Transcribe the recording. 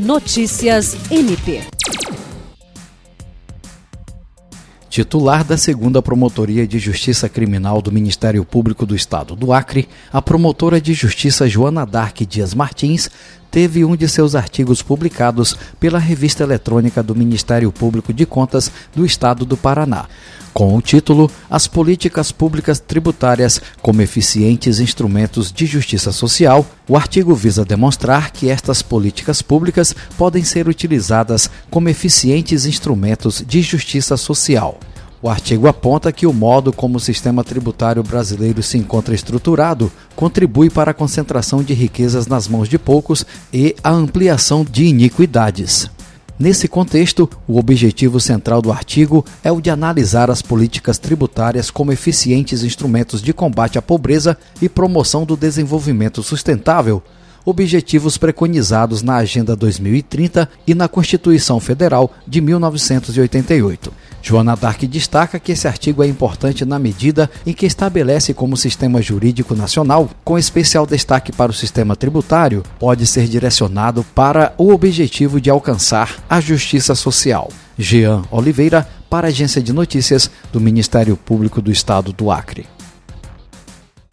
Notícias MP. Titular da segunda Promotoria de Justiça Criminal do Ministério Público do Estado do Acre, a promotora de justiça Joana Dark Dias Martins teve um de seus artigos publicados pela revista eletrônica do Ministério Público de Contas do Estado do Paraná, com o título As Políticas Públicas Tributárias como Eficientes Instrumentos de Justiça Social. O artigo visa demonstrar que estas políticas públicas podem ser utilizadas como eficientes instrumentos de justiça social. O artigo aponta que o modo como o sistema tributário brasileiro se encontra estruturado contribui para a concentração de riquezas nas mãos de poucos e a ampliação de iniquidades. Nesse contexto, o objetivo central do artigo é o de analisar as políticas tributárias como eficientes instrumentos de combate à pobreza e promoção do desenvolvimento sustentável, objetivos preconizados na Agenda 2030 e na Constituição Federal de 1988. Joana Dark destaca que esse artigo é importante na medida em que estabelece como sistema jurídico nacional, com especial destaque para o sistema tributário, pode ser direcionado para o objetivo de alcançar a justiça social. Jean Oliveira, para a Agência de Notícias do Ministério Público do Estado do Acre.